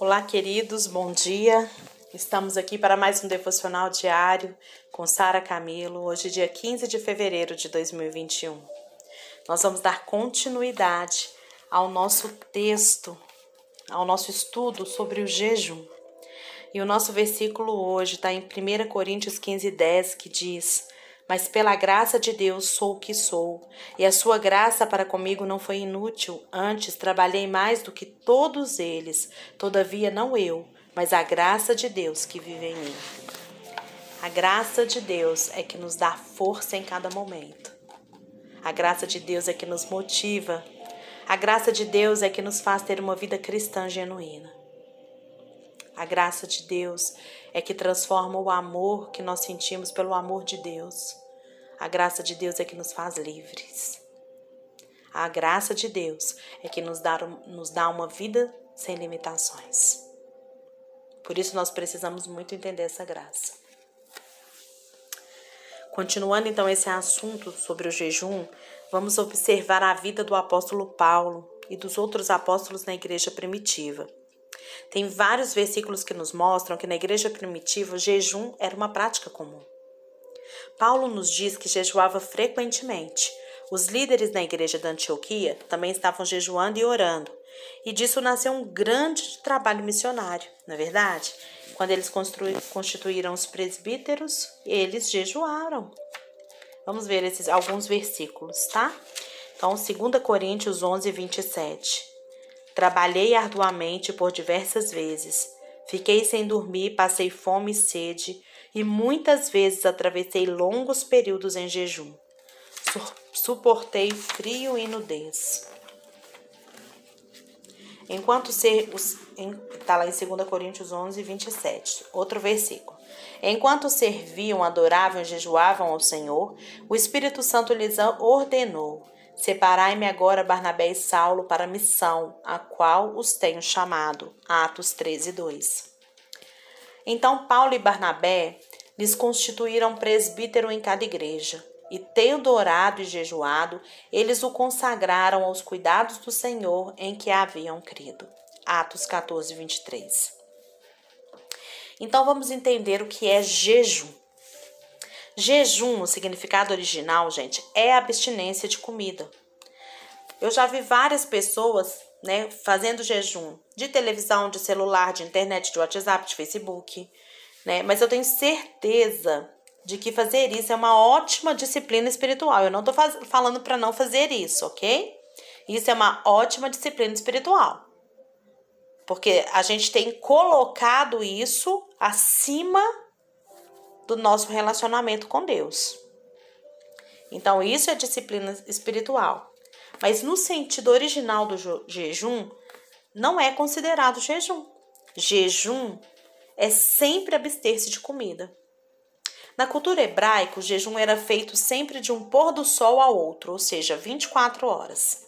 Olá, queridos, bom dia. Estamos aqui para mais um devocional diário com Sara Camilo, hoje, dia 15 de fevereiro de 2021. Nós vamos dar continuidade ao nosso texto, ao nosso estudo sobre o jejum. E o nosso versículo hoje está em 1 Coríntios 15, 10, que diz: mas pela graça de Deus sou o que sou, e a sua graça para comigo não foi inútil, antes trabalhei mais do que todos eles, todavia não eu, mas a graça de Deus que vive em mim. A graça de Deus é que nos dá força em cada momento. A graça de Deus é que nos motiva. A graça de Deus é que nos faz ter uma vida cristã genuína. A graça de Deus é que transforma o amor que nós sentimos pelo amor de Deus. A graça de Deus é que nos faz livres. A graça de Deus é que nos dá, nos dá uma vida sem limitações. Por isso nós precisamos muito entender essa graça. Continuando então esse assunto sobre o jejum, vamos observar a vida do apóstolo Paulo e dos outros apóstolos na igreja primitiva. Tem vários versículos que nos mostram que na igreja primitiva o jejum era uma prática comum. Paulo nos diz que jejuava frequentemente. Os líderes na igreja da Antioquia também estavam jejuando e orando. E disso nasceu um grande trabalho missionário, na é verdade? Quando eles constituíram os presbíteros, eles jejuaram. Vamos ver esses alguns versículos, tá? Então, 2 Coríntios 11, 27. Trabalhei arduamente por diversas vezes. Fiquei sem dormir, passei fome e sede, e muitas vezes atravessei longos períodos em jejum. Suportei frio e nudez. Enquanto ser. Está lá em 2 Coríntios 11, 27. Outro versículo. Enquanto serviam, adoravam e jejuavam ao Senhor, o Espírito Santo lhes ordenou Separai-me agora Barnabé e Saulo para a missão, a qual os tenho chamado. Atos 13, 2. Então Paulo e Barnabé lhes constituíram presbítero em cada igreja, e tendo orado e jejuado, eles o consagraram aos cuidados do Senhor em que haviam crido. Atos 14, 23. Então vamos entender o que é jejum. Jejum, o significado original, gente, é abstinência de comida. Eu já vi várias pessoas, né, fazendo jejum de televisão, de celular, de internet, de WhatsApp, de Facebook, né? Mas eu tenho certeza de que fazer isso é uma ótima disciplina espiritual. Eu não tô falando para não fazer isso, ok? Isso é uma ótima disciplina espiritual. Porque a gente tem colocado isso acima do nosso relacionamento com Deus. Então, isso é disciplina espiritual. Mas no sentido original do jejum, não é considerado jejum. Jejum é sempre abster-se de comida. Na cultura hebraica, o jejum era feito sempre de um pôr do sol ao outro, ou seja, 24 horas.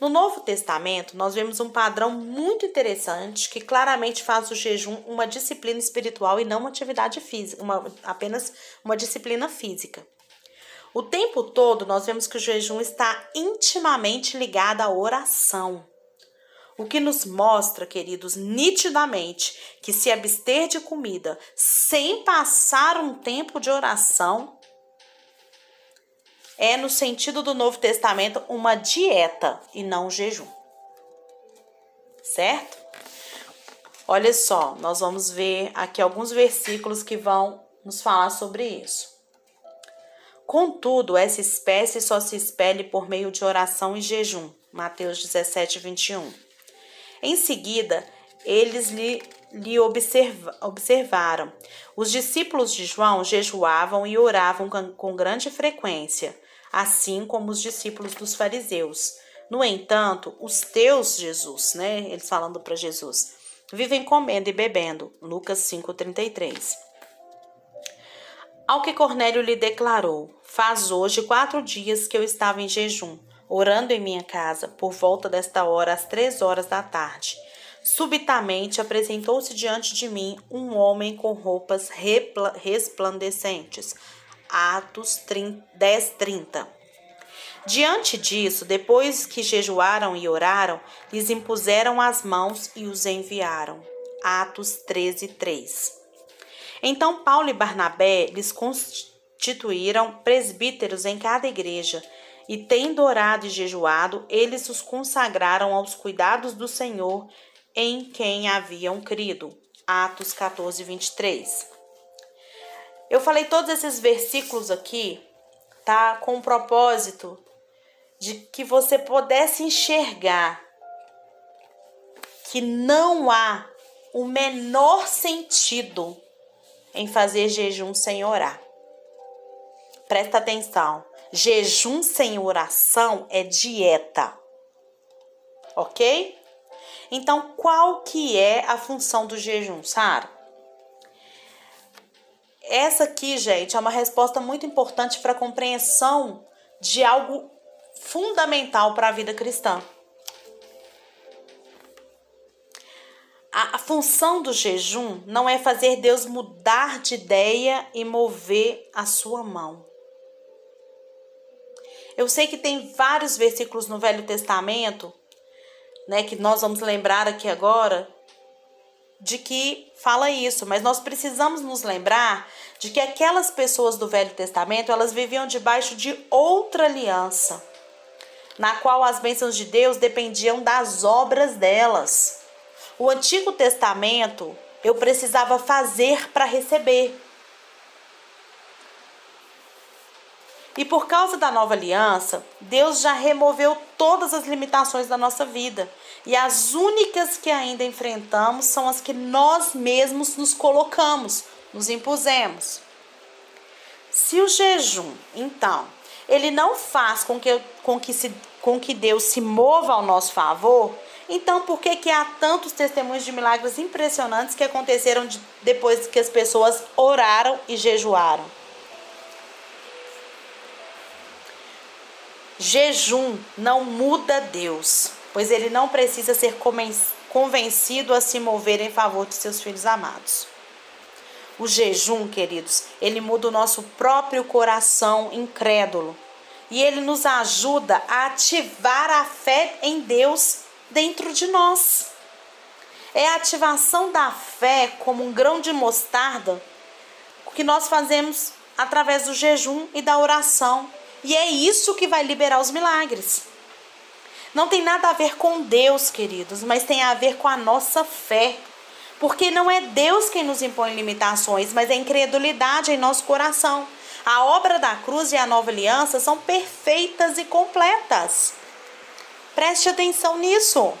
No Novo Testamento, nós vemos um padrão muito interessante que claramente faz o jejum uma disciplina espiritual e não uma atividade física, uma, apenas uma disciplina física. O tempo todo nós vemos que o jejum está intimamente ligado à oração. O que nos mostra, queridos, nitidamente que se abster de comida sem passar um tempo de oração é, no sentido do Novo Testamento, uma dieta e não um jejum. Certo? Olha só, nós vamos ver aqui alguns versículos que vão nos falar sobre isso. Contudo, essa espécie só se expele por meio de oração e jejum. Mateus 17, 21. Em seguida, eles lhe, lhe observa, observaram. Os discípulos de João jejuavam e oravam com, com grande frequência assim como os discípulos dos fariseus. No entanto, os teus, Jesus, né? Eles falando para Jesus, vivem comendo e bebendo. Lucas 5,33. Ao que Cornélio lhe declarou: Faz hoje quatro dias que eu estava em jejum, orando em minha casa, por volta desta hora, às três horas da tarde. Subitamente apresentou-se diante de mim um homem com roupas resplandecentes Atos 10, 30. Diante disso, depois que jejuaram e oraram, lhes impuseram as mãos e os enviaram. Atos 13, 3. Então Paulo e Barnabé lhes constituíram presbíteros em cada igreja, e tendo orado e jejuado, eles os consagraram aos cuidados do Senhor em quem haviam crido. Atos 14, 23. Eu falei todos esses versículos aqui, tá? Com o propósito de que você pudesse enxergar que não há o menor sentido em fazer jejum sem orar. Presta atenção. Jejum sem oração é dieta. OK? Então, qual que é a função do jejum, Sara? Essa aqui, gente, é uma resposta muito importante para a compreensão de algo fundamental para a vida cristã. A, a, função do jejum não é fazer Deus mudar de ideia e mover a sua mão. Eu sei que tem vários versículos no Velho Testamento, né, que nós vamos lembrar aqui agora, de que fala isso, mas nós precisamos nos lembrar de que aquelas pessoas do Velho Testamento, elas viviam debaixo de outra aliança na qual as bênçãos de Deus dependiam das obras delas. O Antigo Testamento eu precisava fazer para receber. E por causa da nova aliança, Deus já removeu todas as limitações da nossa vida. E as únicas que ainda enfrentamos são as que nós mesmos nos colocamos, nos impusemos. Se o jejum, então, ele não faz com que, com que, se, com que Deus se mova ao nosso favor, então por que, que há tantos testemunhos de milagres impressionantes que aconteceram de, depois que as pessoas oraram e jejuaram? Jejum não muda Deus, pois ele não precisa ser convencido a se mover em favor de seus filhos amados. O jejum, queridos, ele muda o nosso próprio coração incrédulo e ele nos ajuda a ativar a fé em Deus dentro de nós. É a ativação da fé como um grão de mostarda que nós fazemos através do jejum e da oração. E é isso que vai liberar os milagres. Não tem nada a ver com Deus, queridos, mas tem a ver com a nossa fé. Porque não é Deus quem nos impõe limitações, mas é a incredulidade em nosso coração. A obra da cruz e a nova aliança são perfeitas e completas. Preste atenção nisso.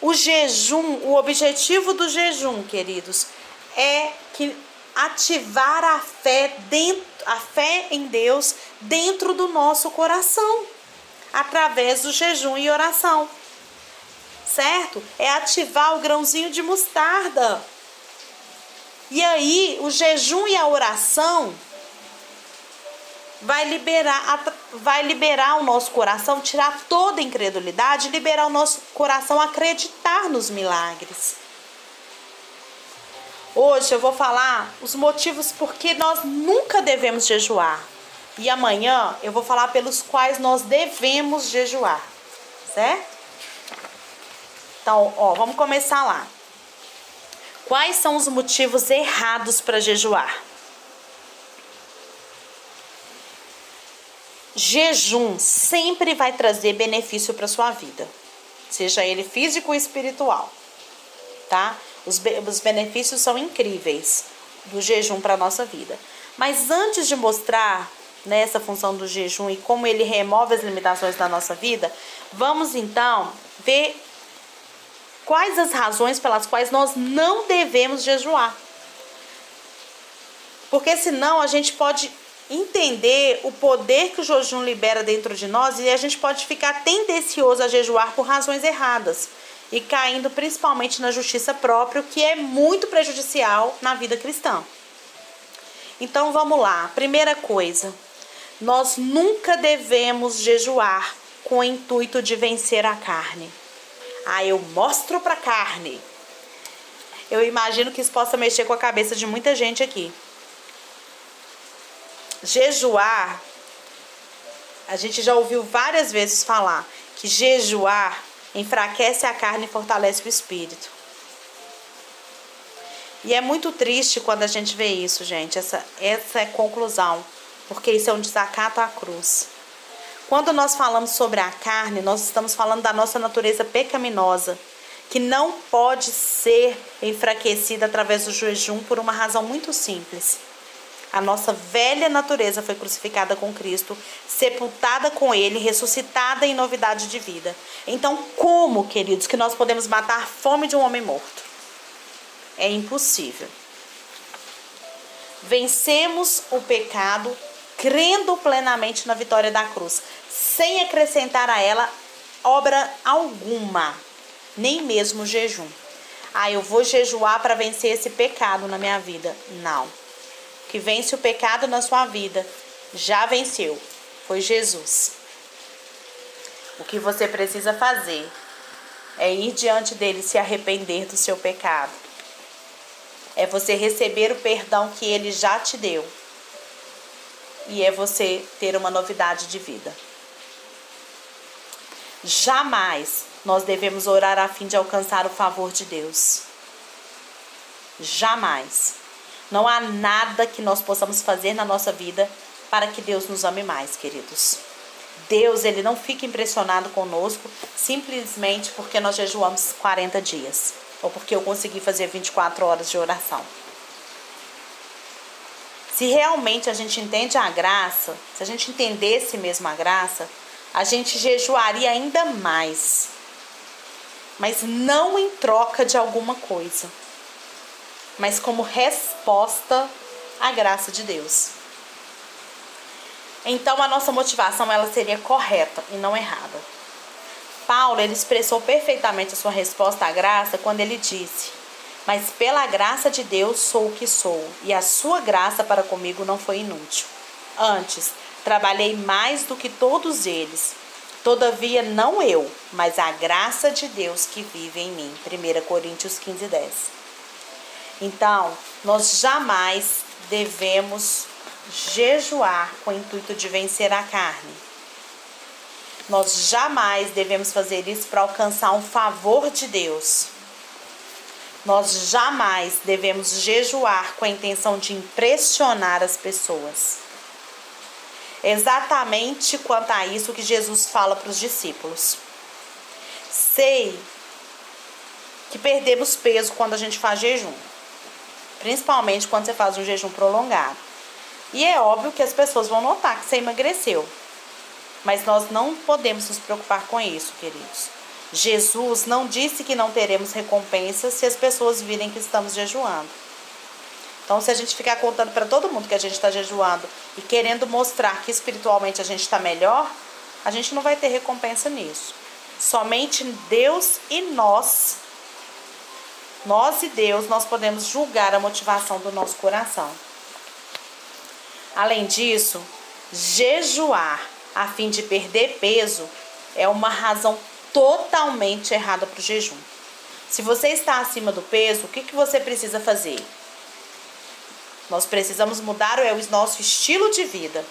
O jejum, o objetivo do jejum, queridos, é que ativar a fé dentro, a fé em Deus dentro do nosso coração, através do jejum e oração certo? É ativar o grãozinho de mostarda. E aí, o jejum e a oração vai liberar, vai liberar o nosso coração, tirar toda a incredulidade, liberar o nosso coração a acreditar nos milagres. Hoje eu vou falar os motivos por que nós nunca devemos jejuar. E amanhã eu vou falar pelos quais nós devemos jejuar, certo? Então, ó, vamos começar lá. Quais são os motivos errados para jejuar? Jejum sempre vai trazer benefício para sua vida, seja ele físico ou espiritual, tá? Os, be os benefícios são incríveis do jejum para nossa vida. Mas antes de mostrar nessa né, função do jejum e como ele remove as limitações da nossa vida, vamos então ver quais as razões pelas quais nós não devemos jejuar. Porque senão a gente pode entender o poder que o jejum libera dentro de nós e a gente pode ficar tendencioso a jejuar por razões erradas e caindo principalmente na justiça própria, o que é muito prejudicial na vida cristã. Então vamos lá. Primeira coisa, nós nunca devemos jejuar com o intuito de vencer a carne. Ah, eu mostro pra carne. Eu imagino que isso possa mexer com a cabeça de muita gente aqui. Jejuar a gente já ouviu várias vezes falar que jejuar enfraquece a carne e fortalece o espírito. E é muito triste quando a gente vê isso, gente, essa, essa é conclusão, porque isso é um desacato à cruz. Quando nós falamos sobre a carne, nós estamos falando da nossa natureza pecaminosa, que não pode ser enfraquecida através do jejum por uma razão muito simples. A nossa velha natureza foi crucificada com Cristo, sepultada com Ele, ressuscitada em novidade de vida. Então, como, queridos, que nós podemos matar a fome de um homem morto? É impossível. Vencemos o pecado crendo plenamente na vitória da cruz, sem acrescentar a ela obra alguma, nem mesmo jejum. Ah, eu vou jejuar para vencer esse pecado na minha vida. Não. Que vence o pecado na sua vida já venceu. Foi Jesus. O que você precisa fazer é ir diante dele se arrepender do seu pecado. É você receber o perdão que ele já te deu e é você ter uma novidade de vida. Jamais nós devemos orar a fim de alcançar o favor de Deus. Jamais. Não há nada que nós possamos fazer na nossa vida para que Deus nos ame mais, queridos. Deus, ele não fica impressionado conosco simplesmente porque nós jejuamos 40 dias ou porque eu consegui fazer 24 horas de oração. Se realmente a gente entende a graça, se a gente entendesse mesmo a graça, a gente jejuaria ainda mais. Mas não em troca de alguma coisa, mas como resposta à graça de Deus. Então a nossa motivação ela seria correta e não errada. Paulo ele expressou perfeitamente a sua resposta à graça quando ele disse: mas pela graça de Deus sou o que sou, e a sua graça para comigo não foi inútil. Antes, trabalhei mais do que todos eles. Todavia, não eu, mas a graça de Deus que vive em mim. 1 Coríntios 15, 10. Então, nós jamais devemos jejuar com o intuito de vencer a carne. Nós jamais devemos fazer isso para alcançar um favor de Deus nós jamais devemos jejuar com a intenção de impressionar as pessoas. Exatamente quanto a isso que Jesus fala para os discípulos. Sei que perdemos peso quando a gente faz jejum, principalmente quando você faz um jejum prolongado. E é óbvio que as pessoas vão notar que você emagreceu. Mas nós não podemos nos preocupar com isso, queridos. Jesus não disse que não teremos recompensas se as pessoas virem que estamos jejuando. Então, se a gente ficar contando para todo mundo que a gente está jejuando e querendo mostrar que espiritualmente a gente está melhor, a gente não vai ter recompensa nisso. Somente Deus e nós, nós e Deus, nós podemos julgar a motivação do nosso coração. Além disso, jejuar a fim de perder peso é uma razão totalmente errada para o jejum. Se você está acima do peso, o que, que você precisa fazer? Nós precisamos mudar o nosso estilo de vida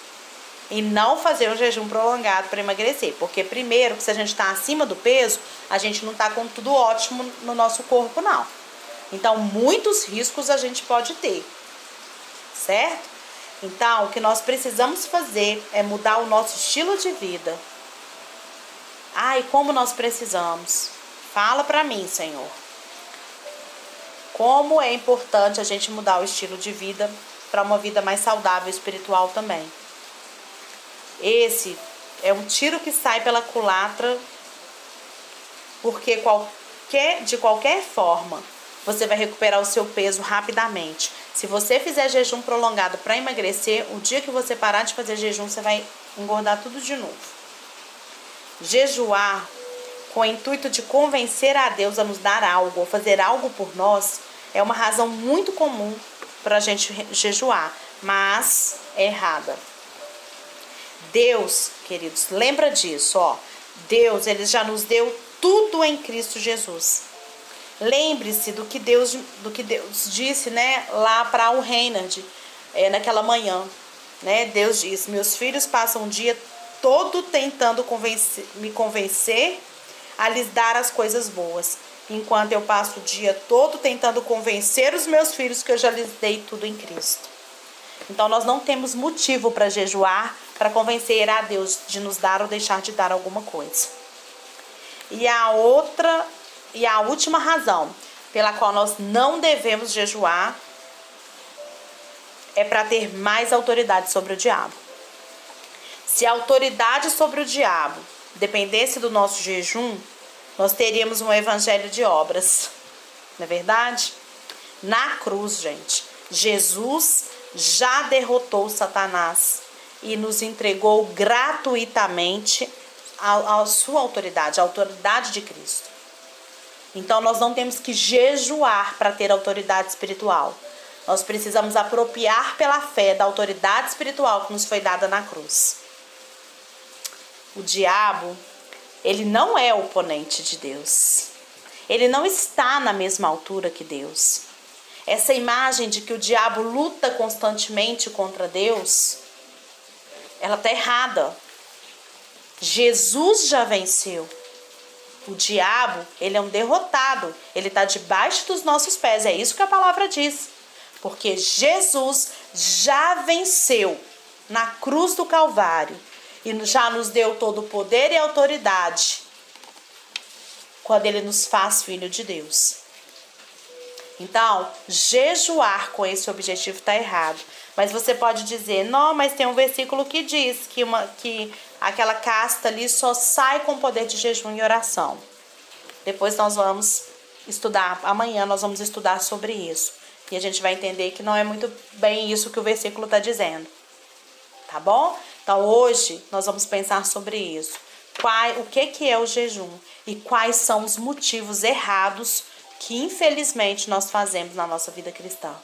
e não fazer um jejum prolongado para emagrecer. Porque, primeiro, se a gente está acima do peso, a gente não está com tudo ótimo no nosso corpo, não. Então, muitos riscos a gente pode ter, certo? Então, o que nós precisamos fazer é mudar o nosso estilo de vida Ai, como nós precisamos. Fala para mim, Senhor. Como é importante a gente mudar o estilo de vida para uma vida mais saudável espiritual também. Esse é um tiro que sai pela culatra, porque qualquer, de qualquer forma você vai recuperar o seu peso rapidamente. Se você fizer jejum prolongado para emagrecer, o dia que você parar de fazer jejum, você vai engordar tudo de novo. Jejuar com o intuito de convencer a Deus a nos dar algo ou fazer algo por nós é uma razão muito comum para a gente jejuar, mas é errada. Deus, queridos, lembra disso, ó. Deus, ele já nos deu tudo em Cristo Jesus. Lembre-se do que Deus, do que Deus disse, né, lá para o Reinhard, é, naquela manhã, né? Deus disse: "Meus filhos passam o dia todo tentando convencer, me convencer a lhes dar as coisas boas, enquanto eu passo o dia todo tentando convencer os meus filhos que eu já lhes dei tudo em Cristo. Então nós não temos motivo para jejuar, para convencer a Deus de nos dar ou deixar de dar alguma coisa. E a outra e a última razão pela qual nós não devemos jejuar é para ter mais autoridade sobre o diabo. Se a autoridade sobre o diabo dependesse do nosso jejum, nós teríamos um evangelho de obras. Não é verdade? Na cruz, gente, Jesus já derrotou Satanás e nos entregou gratuitamente a, a sua autoridade, a autoridade de Cristo. Então nós não temos que jejuar para ter autoridade espiritual. Nós precisamos apropriar pela fé da autoridade espiritual que nos foi dada na cruz. O diabo, ele não é oponente de Deus. Ele não está na mesma altura que Deus. Essa imagem de que o diabo luta constantemente contra Deus, ela está errada. Jesus já venceu. O diabo, ele é um derrotado. Ele está debaixo dos nossos pés. É isso que a palavra diz. Porque Jesus já venceu na cruz do Calvário e já nos deu todo o poder e autoridade quando ele nos faz filho de Deus. Então, jejuar com esse objetivo está errado. Mas você pode dizer, não, mas tem um versículo que diz que, uma, que aquela casta ali só sai com o poder de jejum e oração. Depois nós vamos estudar, amanhã nós vamos estudar sobre isso. E a gente vai entender que não é muito bem isso que o versículo está dizendo. Tá bom? Então hoje nós vamos pensar sobre isso. Qual, o que, que é o jejum e quais são os motivos errados que infelizmente nós fazemos na nossa vida cristã.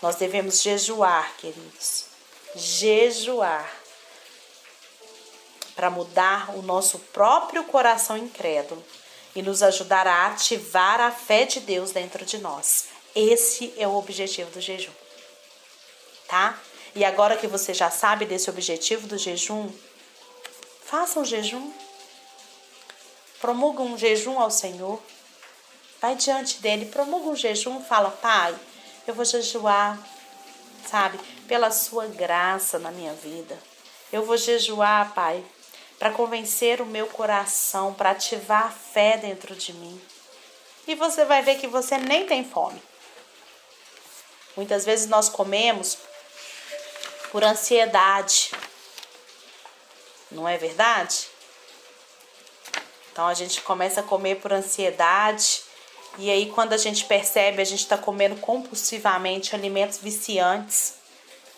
Nós devemos jejuar, queridos. Jejuar. Para mudar o nosso próprio coração incrédulo e nos ajudar a ativar a fé de Deus dentro de nós. Esse é o objetivo do jejum. Tá? E agora que você já sabe desse objetivo do jejum, faça um jejum. Promulga um jejum ao Senhor. Vai diante dele, promulga um jejum, fala: Pai, eu vou jejuar, sabe, pela sua graça na minha vida. Eu vou jejuar, Pai, para convencer o meu coração, para ativar a fé dentro de mim. E você vai ver que você nem tem fome. Muitas vezes nós comemos por ansiedade. Não é verdade? Então a gente começa a comer por ansiedade e aí quando a gente percebe, a gente está comendo compulsivamente alimentos viciantes,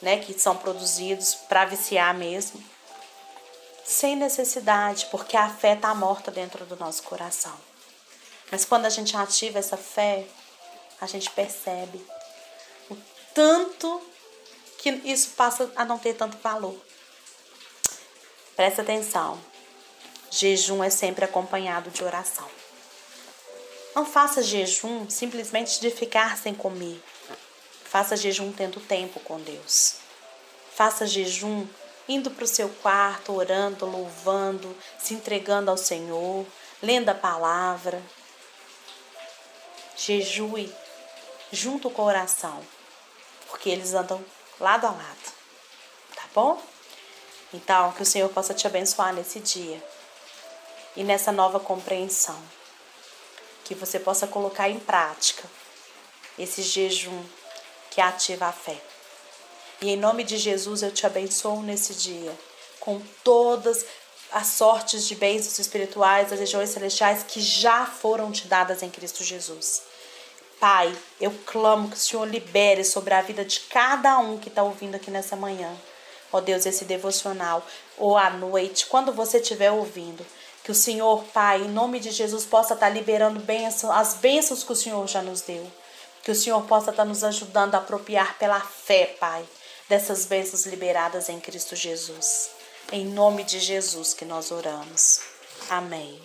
né, que são produzidos para viciar mesmo, sem necessidade, porque a fé está morta dentro do nosso coração. Mas quando a gente ativa essa fé, a gente percebe o tanto que isso passa a não ter tanto valor. Presta atenção. Jejum é sempre acompanhado de oração. Não faça jejum simplesmente de ficar sem comer. Faça jejum tendo tempo com Deus. Faça jejum indo para o seu quarto, orando, louvando, se entregando ao Senhor, lendo a palavra. Jejue junto com a oração, porque eles andam lado a lado. Tá bom? Então, que o Senhor possa te abençoar nesse dia e nessa nova compreensão. Que você possa colocar em prática esse jejum que ativa a fé. E em nome de Jesus eu te abençoo nesse dia com todas as sortes de bênçãos espirituais das regiões celestiais que já foram te dadas em Cristo Jesus. Pai, eu clamo que o Senhor libere sobre a vida de cada um que está ouvindo aqui nessa manhã. Ó Deus, esse devocional, ou à noite, quando você estiver ouvindo, que o Senhor, Pai, em nome de Jesus, possa estar tá liberando bênção, as bênçãos que o Senhor já nos deu. Que o Senhor possa estar tá nos ajudando a apropriar pela fé, Pai, dessas bênçãos liberadas em Cristo Jesus. Em nome de Jesus que nós oramos. Amém.